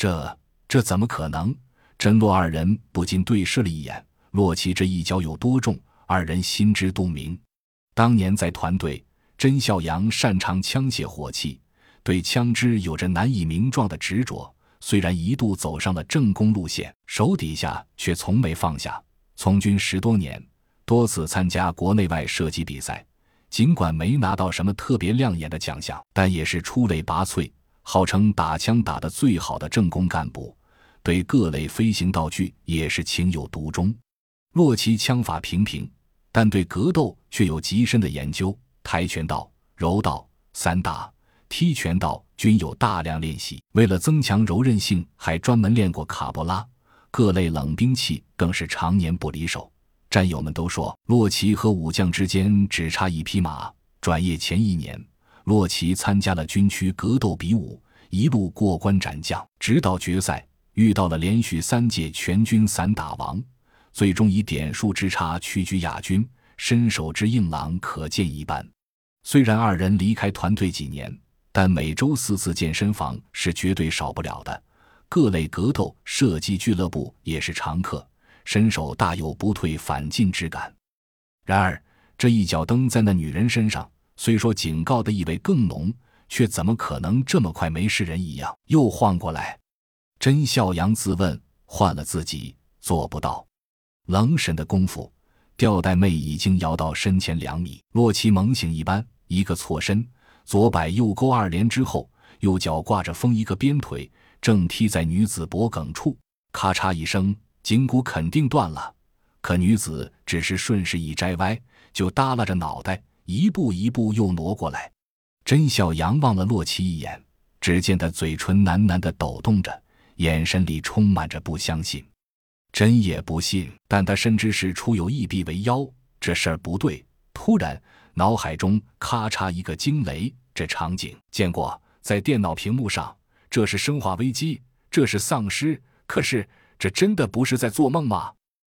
这这怎么可能？甄洛二人不禁对视了一眼。洛奇这一脚有多重，二人心知肚明。当年在团队，甄孝阳擅长枪械火器，对枪支有着难以名状的执着。虽然一度走上了正攻路线，手底下却从没放下。从军十多年，多次参加国内外射击比赛，尽管没拿到什么特别亮眼的奖项，但也是出类拔萃，号称打枪打得最好的正工干部。对各类飞行道具也是情有独钟。洛奇枪法平平，但对格斗却有极深的研究。跆拳道、柔道、散打、踢拳道均有大量练习。为了增强柔韧性，还专门练过卡波拉。各类冷兵器更是常年不离手。战友们都说，洛奇和武将之间只差一匹马。转业前一年，洛奇参加了军区格斗比武，一路过关斩将，直到决赛遇到了连续三届全军散打王。最终以点数之差屈居亚军，身手之硬朗可见一斑。虽然二人离开团队几年，但每周四次健身房是绝对少不了的。各类格斗、射击俱乐部也是常客，身手大有不退反进之感。然而这一脚蹬在那女人身上，虽说警告的意味更浓，却怎么可能这么快没事人一样又晃过来？甄孝阳自问，换了自己做不到。冷神的功夫，吊带妹已经摇到身前两米。洛奇猛醒一般，一个错身，左摆右勾二连之后，右脚挂着风一个鞭腿，正踢在女子脖颈处，咔嚓一声，颈骨肯定断了。可女子只是顺势一摘歪，就耷拉着脑袋，一步一步又挪过来。甄小阳望了洛奇一眼，只见他嘴唇喃喃地抖动着，眼神里充满着不相信。真也不信，但他深知事出有异必为妖，这事儿不对。突然，脑海中咔嚓一个惊雷，这场景见过，在电脑屏幕上，这是生化危机，这是丧尸。可是，这真的不是在做梦吗？